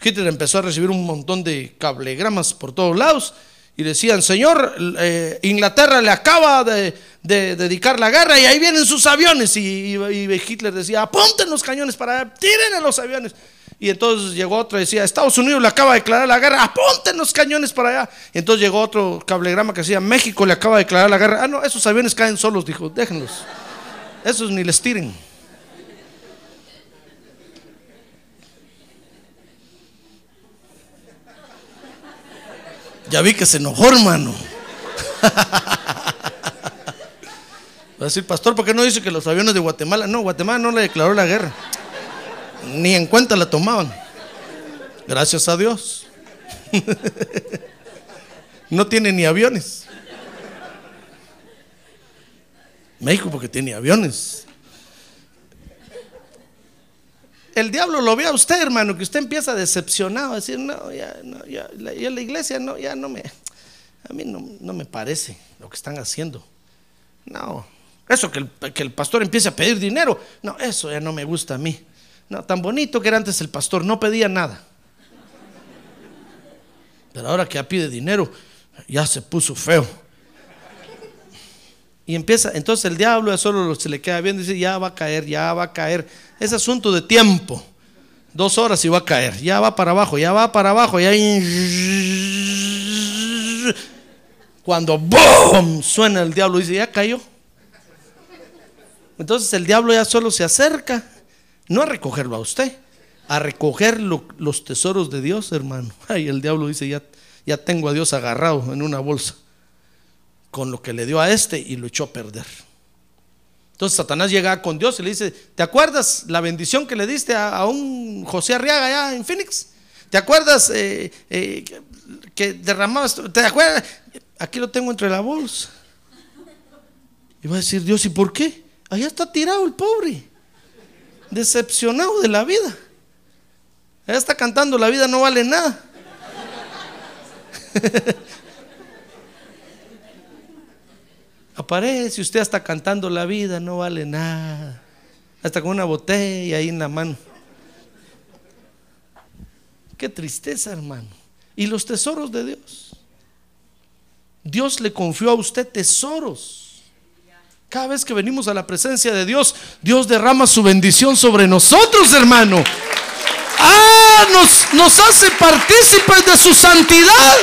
B: Hitler empezó a recibir un montón de cablegramas por todos lados y decían, Señor, eh, Inglaterra le acaba de, dedicar la guerra y ahí vienen sus aviones. Y, Hitler decía, apunten los cañones para tiren a los aviones. Y entonces llegó otro y decía, Estados Unidos le acaba de declarar la guerra, apunten los cañones para allá. Y entonces llegó otro cablegrama que decía, México le acaba de declarar la guerra. Ah, no, esos aviones caen solos, dijo, déjenlos. Esos ni les tiren. Ya vi que se enojó, hermano. Va a decir, pastor, ¿por qué no dice que los aviones de Guatemala? No, Guatemala no le declaró la guerra ni en cuenta la tomaban. Gracias a Dios. No tiene ni aviones. México porque tiene aviones. El diablo lo ve a usted, hermano, que usted empieza decepcionado a decir, no, ya, no, ya, la, la iglesia no, ya no me, a mí no, no, me parece lo que están haciendo. No, eso que el, que el pastor empiece a pedir dinero, no, eso ya no me gusta a mí. No, tan bonito que era antes el pastor, no pedía nada. Pero ahora que ya pide dinero, ya se puso feo. Y empieza, entonces el diablo ya solo se le queda viendo y dice, ya va a caer, ya va a caer. Es asunto de tiempo. Dos horas y va a caer. Ya va para abajo, ya va para abajo. Ya... Cuando ¡boom! suena el diablo y dice, ya cayó. Entonces el diablo ya solo se acerca no a recogerlo a usted, a recoger los tesoros de Dios, hermano. Ay, el diablo dice, ya, ya tengo a Dios agarrado en una bolsa con lo que le dio a este y lo echó a perder. Entonces Satanás llega con Dios y le dice, ¿te acuerdas la bendición que le diste a, un José Arriaga allá en Phoenix? ¿Te acuerdas eh, eh, que derramabas? ¿Te acuerdas? Aquí lo tengo entre la bolsa. Y va a decir Dios, ¿y por qué? Allá está tirado el pobre decepcionado de la vida. Ella está cantando, la vida no vale nada. Aparece usted está cantando, la vida no vale nada. Hasta con una botella ahí en la mano. Qué tristeza, hermano. Y los tesoros de Dios. Dios le confió a usted tesoros. Cada vez que venimos a la presencia de Dios, Dios derrama su bendición sobre nosotros, hermano. Ah, nos, hace partícipes de su santidad.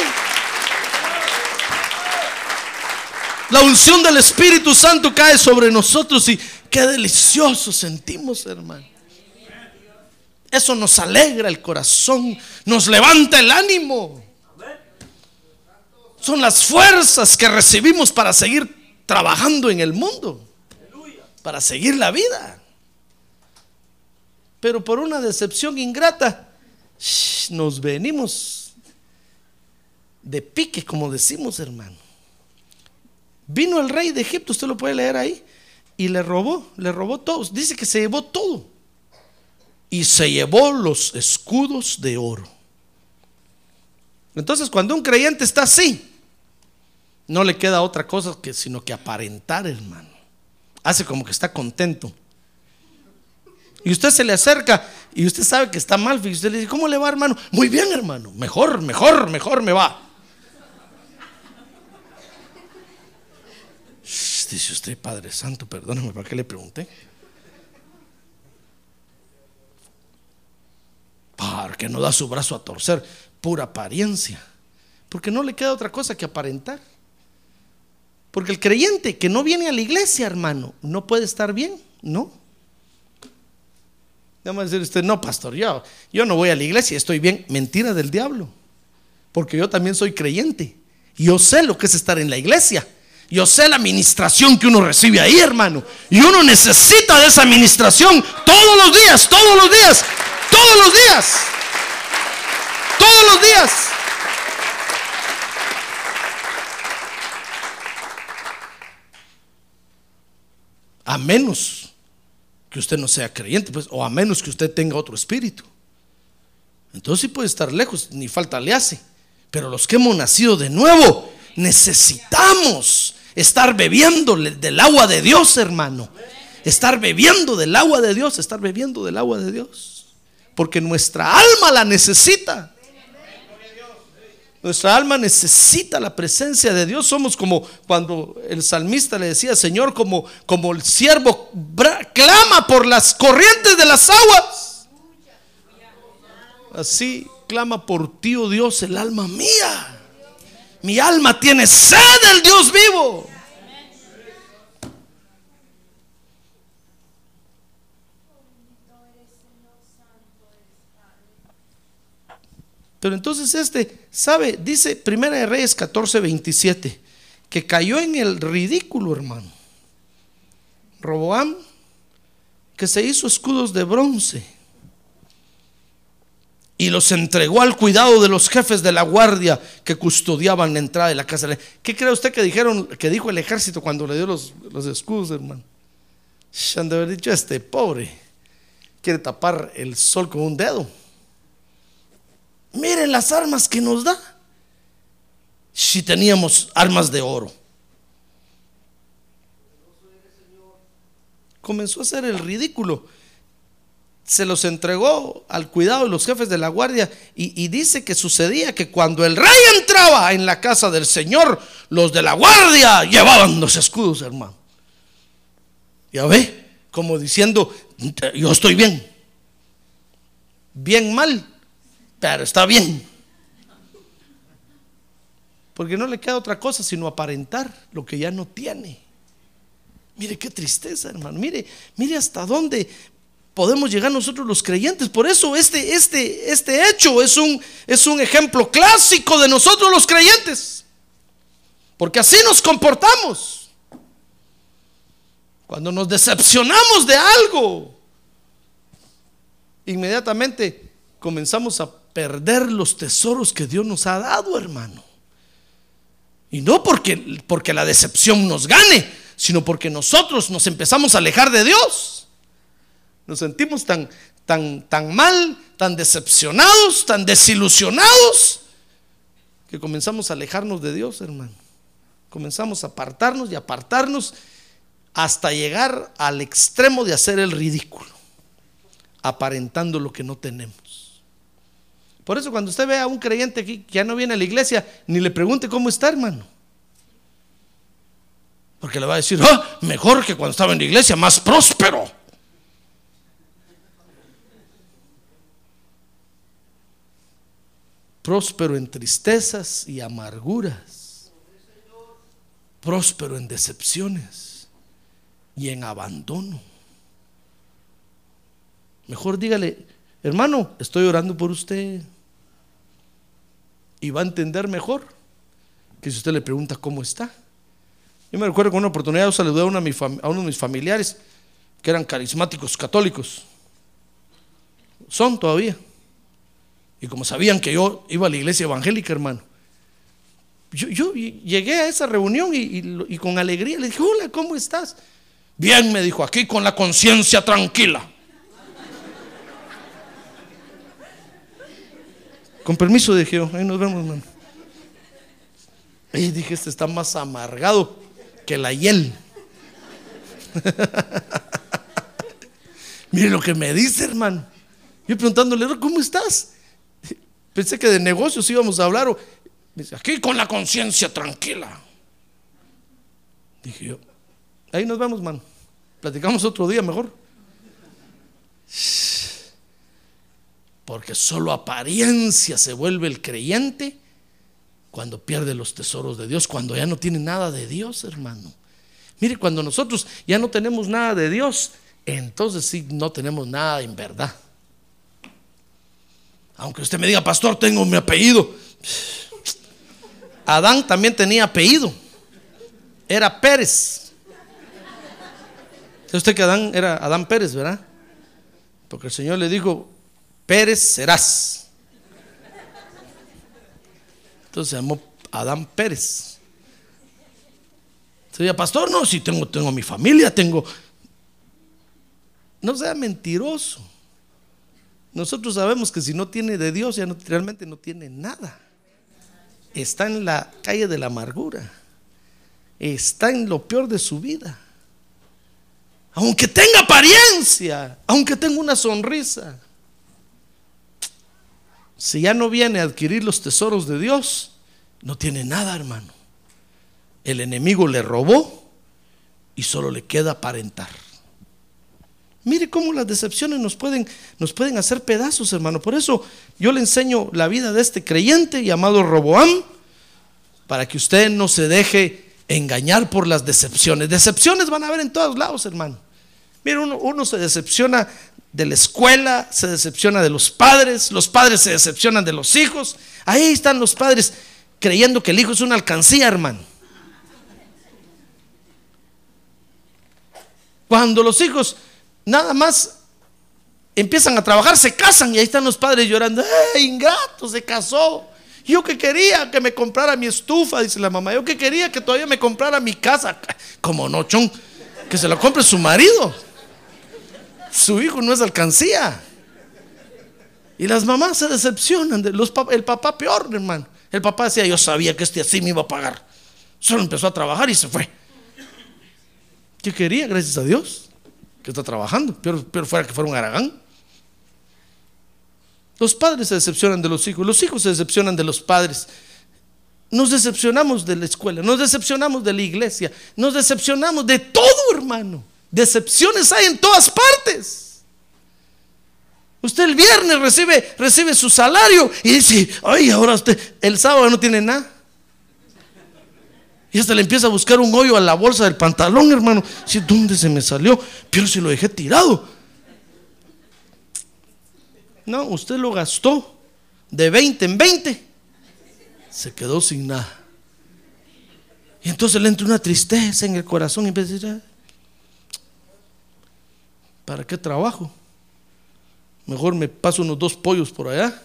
B: La unción del Espíritu Santo cae sobre nosotros y qué delicioso sentimos, hermano. Eso nos alegra el corazón, nos levanta el ánimo. Son las fuerzas que recibimos para seguir trabajando en el mundo para seguir la vida. Pero por una decepción ingrata, nos venimos de pique, como decimos, hermano. Vino el rey de Egipto, usted lo puede leer ahí, y le robó, le robó todos. Dice que se llevó todo. Y se llevó los escudos de oro. Entonces, cuando un creyente está así, no le queda otra cosa que sino que aparentar, hermano. Hace como que está contento. Y usted se le acerca y usted sabe que está mal. Y usted le dice, ¿cómo le va, hermano? Muy bien, hermano. Mejor, mejor, mejor me va. Dice usted, Padre Santo, perdóname, ¿para qué le pregunté? Porque no da su brazo a torcer, pura apariencia. Porque no le queda otra cosa que aparentar. Porque el creyente que no viene a la iglesia, hermano, no puede estar bien, ¿no? Vamos a decir usted, no, pastor, yo, yo no voy a la iglesia, estoy bien. Mentira del diablo. Porque yo también soy creyente. Yo sé lo que es estar en la iglesia. Yo sé la administración que uno recibe ahí, hermano. Y uno necesita de esa administración todos los días, todos los días, todos los días. Todos los días. A menos que usted no sea creyente, pues, o a menos que usted tenga otro espíritu. Entonces sí puede estar lejos, ni falta le hace. Pero los que hemos nacido de nuevo, necesitamos estar bebiendo del agua de Dios, hermano. Estar bebiendo del agua de Dios, estar bebiendo del agua de Dios. Porque nuestra alma la necesita. Nuestra alma necesita la presencia de Dios. Somos como cuando el salmista le decía, Señor, como, como el siervo clama por las corrientes de las aguas. Así clama por ti, oh Dios, el alma mía. Mi alma tiene sed del Dios vivo. Pero entonces este, ¿sabe? Dice Primera de Reyes 14, 27, que cayó en el ridículo, hermano. Roboam, que se hizo escudos de bronce y los entregó al cuidado de los jefes de la guardia que custodiaban la entrada de la casa. ¿Qué cree usted que dijeron, que dijo el ejército cuando le dio los, los escudos, hermano? Han de haber dicho, este pobre quiere tapar el sol con un dedo. Miren las armas que nos da. Si teníamos armas de oro. Comenzó a hacer el ridículo. Se los entregó al cuidado de los jefes de la guardia y, dice que sucedía que cuando el rey entraba en la casa del Señor, los de la guardia llevaban los escudos, hermano. Ya ve, como diciendo, yo estoy bien. Bien mal, pero está bien. Porque no le queda otra cosa sino aparentar lo que ya no tiene. Mire qué tristeza, hermano. Mire, mire hasta dónde podemos llegar nosotros los creyentes. Por eso este, este, este hecho es un, es un ejemplo clásico de nosotros los creyentes. Porque así nos comportamos. Cuando nos decepcionamos de algo, inmediatamente comenzamos a perder los tesoros que Dios nos ha dado, hermano. Y no porque, porque la decepción nos gane, sino porque nosotros nos empezamos a alejar de Dios. Nos sentimos tan, tan, tan mal, tan decepcionados, tan desilusionados, que comenzamos a alejarnos de Dios, hermano. Comenzamos a apartarnos y apartarnos hasta llegar al extremo de hacer el ridículo, aparentando lo que no tenemos. Por eso cuando usted ve a un creyente aquí que ya no viene a la iglesia, ni le pregunte cómo está, hermano. Porque le va a decir, ah, mejor que cuando estaba en la iglesia, más próspero. Próspero en tristezas y amarguras. Próspero en decepciones y en abandono. Mejor dígale, hermano, estoy orando por usted. Y va a entender mejor que si usted le pregunta cómo está. Yo me recuerdo con una oportunidad yo saludé a uno, de mis familiares que eran carismáticos católicos. Son todavía. Y como sabían que yo iba a la iglesia evangélica, hermano, yo, llegué a esa reunión y, con alegría le dije, hola, ¿cómo estás? Bien, me dijo, aquí con la conciencia tranquila. Con permiso, dije yo, ahí nos vemos, hermano. Y dije, este está más amargado que la hiel. Mire lo que me dice, hermano. Yo preguntándole, ¿cómo estás? Pensé que de negocios íbamos a hablar. O, dice, aquí con la conciencia tranquila. Dije yo, Ahí nos vemos, man. Platicamos otro día mejor. Porque solo apariencia se vuelve el creyente cuando pierde los tesoros de Dios, cuando ya no tiene nada de Dios, hermano. Mire, cuando nosotros ya no tenemos nada de Dios, entonces sí no tenemos nada en verdad. Aunque usted me diga, pastor, tengo mi apellido. Adán también tenía apellido. Era Pérez. ¿Sabe usted que Adán era Adán Pérez, verdad? Porque el Señor le dijo, Pérez serás. Entonces se llamó Adán Pérez. Sería pastor, no, si tengo, tengo mi familia, tengo. No sea mentiroso. Nosotros sabemos que si no tiene de Dios, ya realmente no tiene nada. Está en la calle de la amargura. Está en lo peor de su vida. Aunque tenga apariencia, aunque tenga una sonrisa. Si ya no viene a adquirir los tesoros de Dios, no tiene nada, hermano. El enemigo le robó y solo le queda aparentar. Mire cómo las decepciones nos pueden, nos pueden hacer pedazos, hermano. Por eso yo le enseño la vida de este creyente llamado Roboam, para que usted no se deje engañar por las decepciones. Decepciones van a haber en todos lados, hermano. Mire, uno, se decepciona de la escuela, se decepciona de los padres, los padres se decepcionan de los hijos. Ahí están los padres creyendo que el hijo es una alcancía, hermano. Cuando los hijos nada más empiezan a trabajar, se casan y ahí están los padres llorando, ¡eh, ingrato, se casó! Yo que quería que me comprara mi estufa, dice la mamá. Yo que quería que todavía me comprara mi casa. Como no, chon, que se lo compre su marido. Su hijo no es alcancía. Y las mamás se decepcionan. De los, el papá peor, hermano. El papá decía, yo sabía que este así me iba a pagar. Solo empezó a trabajar y se fue. ¿Qué quería? Gracias a Dios. Que está trabajando. Pero, pero fuera que fuera un aragán. Los padres se decepcionan de los hijos, los hijos se decepcionan de los padres. Nos decepcionamos de la escuela, nos decepcionamos de la iglesia, nos decepcionamos de todo, hermano. Decepciones hay en todas partes. Usted el viernes recibe, recibe su salario y dice, ay, ahora usted el sábado no tiene nada. Y hasta le empieza a buscar un hoyo a la bolsa del pantalón, hermano. Si, ¿Dónde se me salió? Pero si lo dejé tirado. No, usted lo gastó de 20 en 20. Se quedó sin nada. Y entonces le entra una tristeza en el corazón y empieza a ¿para qué trabajo? Mejor me paso unos dos pollos por allá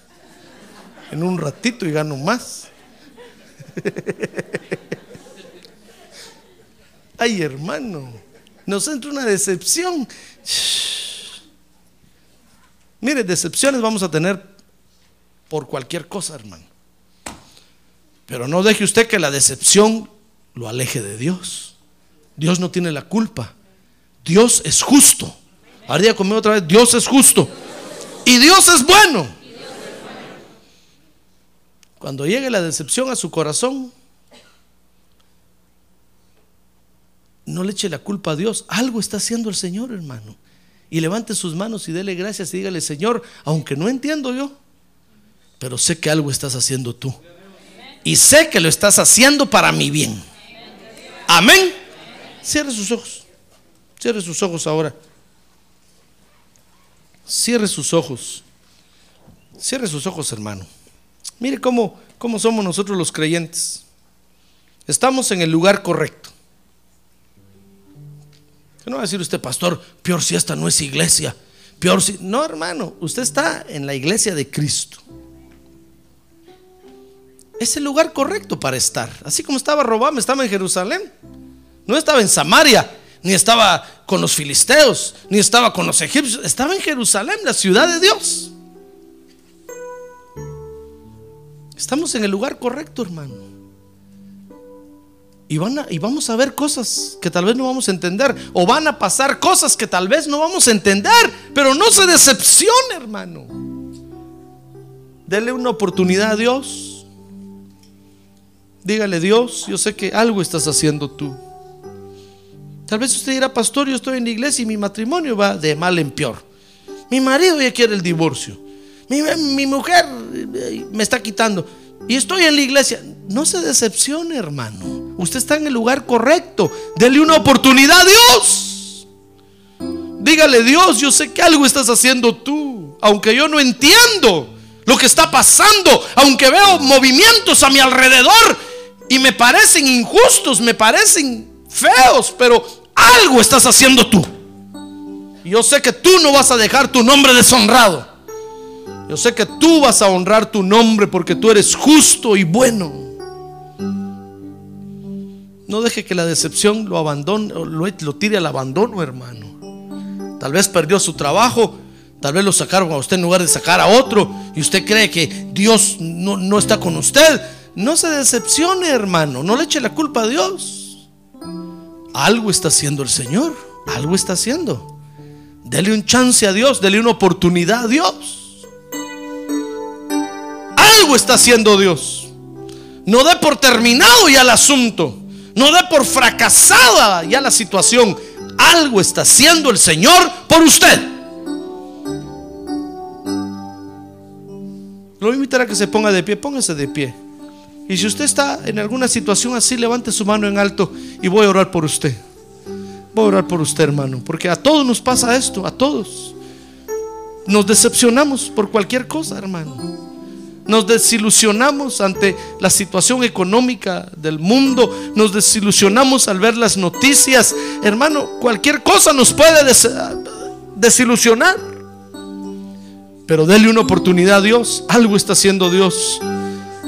B: en un ratito y gano más. Ay, hermano, nos entra una decepción. Mire, decepciones vamos a tener por cualquier cosa, hermano. Pero no deje usted que la decepción lo aleje de Dios. Dios no tiene la culpa. Dios es justo. Ahora conmigo otra vez, Dios es justo. Y Dios es bueno. Cuando llegue la decepción a su corazón, no le eche la culpa a Dios. Algo está haciendo el Señor, hermano y levante sus manos y dele gracias y dígale, Señor, aunque no entiendo yo, pero sé que algo estás haciendo tú. Y sé que lo estás haciendo para mi bien. Amén. Cierre sus ojos. Cierre sus ojos ahora. Cierre sus ojos. Cierre sus ojos, hermano. Mire cómo, cómo somos nosotros los creyentes. Estamos en el lugar correcto no va a decir usted, pastor, peor si esta no es iglesia. Peor si. No, hermano, usted está en la iglesia de Cristo. Es el lugar correcto para estar. Así como estaba Robam, estaba en Jerusalén. No estaba en Samaria, ni estaba con los filisteos, ni estaba con los egipcios. Estaba en Jerusalén, la ciudad de Dios. Estamos en el lugar correcto, hermano. Y, van y vamos a ver cosas que tal vez no vamos a entender. O van a pasar cosas que tal vez no vamos a entender. Pero no se decepcione, hermano. Dele una oportunidad a Dios. Dígale, Dios, yo sé que algo estás haciendo tú. Tal vez usted dirá, pastor, yo estoy en la iglesia y mi matrimonio va de mal en peor. Mi marido ya quiere el divorcio. Mi, mi mujer eh, me está quitando. Y estoy en la iglesia. No se decepcione, hermano. Usted está en el lugar correcto. Dele una oportunidad a Dios. Dígale, Dios, yo sé que algo estás haciendo tú. Aunque yo no entiendo lo que está pasando. Aunque veo movimientos a mi alrededor. Y me parecen injustos, me parecen feos. Pero algo estás haciendo tú. Yo sé que tú no vas a dejar tu nombre deshonrado. Yo sé que tú vas a honrar tu nombre porque tú eres justo y bueno. No deje que la decepción lo abandone, lo, lo tire al abandono, hermano. Tal vez perdió su trabajo, tal vez lo sacaron a usted en lugar de sacar a otro y usted cree que Dios no, no está con usted. No se decepcione, hermano. No le eche la culpa a Dios. Algo está haciendo el Señor. Algo está haciendo. Dele un chance a Dios. Dele una oportunidad a Dios. Algo está haciendo Dios. No dé por terminado ya el asunto. No dé por fracasada ya la situación. Algo está haciendo el Señor por usted. Lo voy a invitar a que se ponga de pie. Póngase de pie. Y si usted está en alguna situación así, levante su mano en alto y voy a orar por usted. Voy a orar por usted, hermano. Porque a todos nos pasa esto, a todos. Nos decepcionamos por cualquier cosa, hermano. Nos desilusionamos ante la situación económica del mundo. Nos desilusionamos al ver las noticias. Hermano, cualquier cosa nos puede des desilusionar. Pero dele una oportunidad a Dios. Algo está haciendo Dios.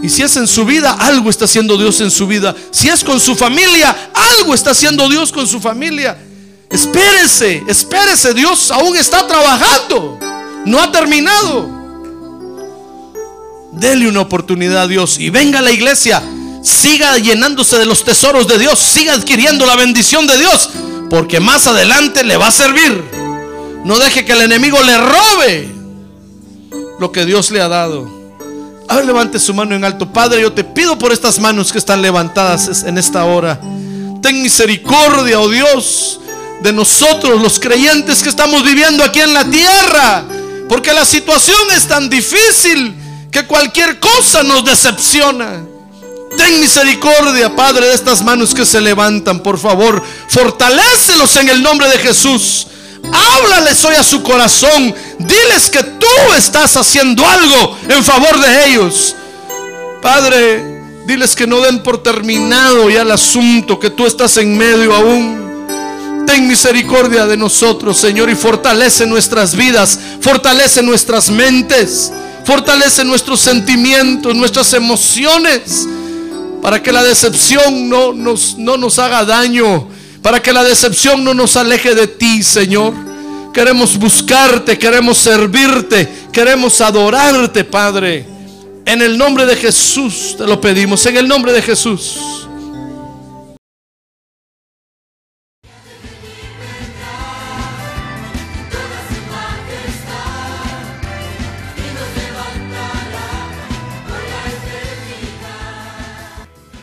B: Y si es en su vida, algo está haciendo Dios en su vida. Si es con su familia, algo está haciendo Dios con su familia. Espérese, espérese, Dios aún está trabajando. No ha terminado. Dele una oportunidad a Dios y venga a la iglesia. Siga llenándose de los tesoros de Dios. Siga adquiriendo la bendición de Dios. Porque más adelante le va a servir. No deje que el enemigo le robe lo que Dios le ha dado. A ver, levante su mano en alto. Padre, yo te pido por estas manos que están levantadas en esta hora. Ten misericordia, oh Dios, de nosotros, los creyentes que estamos viviendo aquí en la tierra. Porque la situación es tan difícil que cualquier cosa nos decepciona. Ten misericordia, Padre, de estas manos que se levantan, por favor. Fortalécelos en el nombre de Jesús. Háblales hoy a su corazón. Diles que tú estás haciendo algo en favor de ellos. Padre, diles que no den por terminado ya el asunto, que tú estás en medio aún. Ten misericordia de nosotros, Señor, y fortalece nuestras vidas, fortalece nuestras mentes, fortalece nuestros sentimientos, nuestras emociones, para que la decepción no nos, no nos haga daño, para que la decepción no nos aleje de ti, Señor. Queremos buscarte, queremos servirte, queremos adorarte, Padre. En el nombre de Jesús te lo pedimos, en el nombre de Jesús.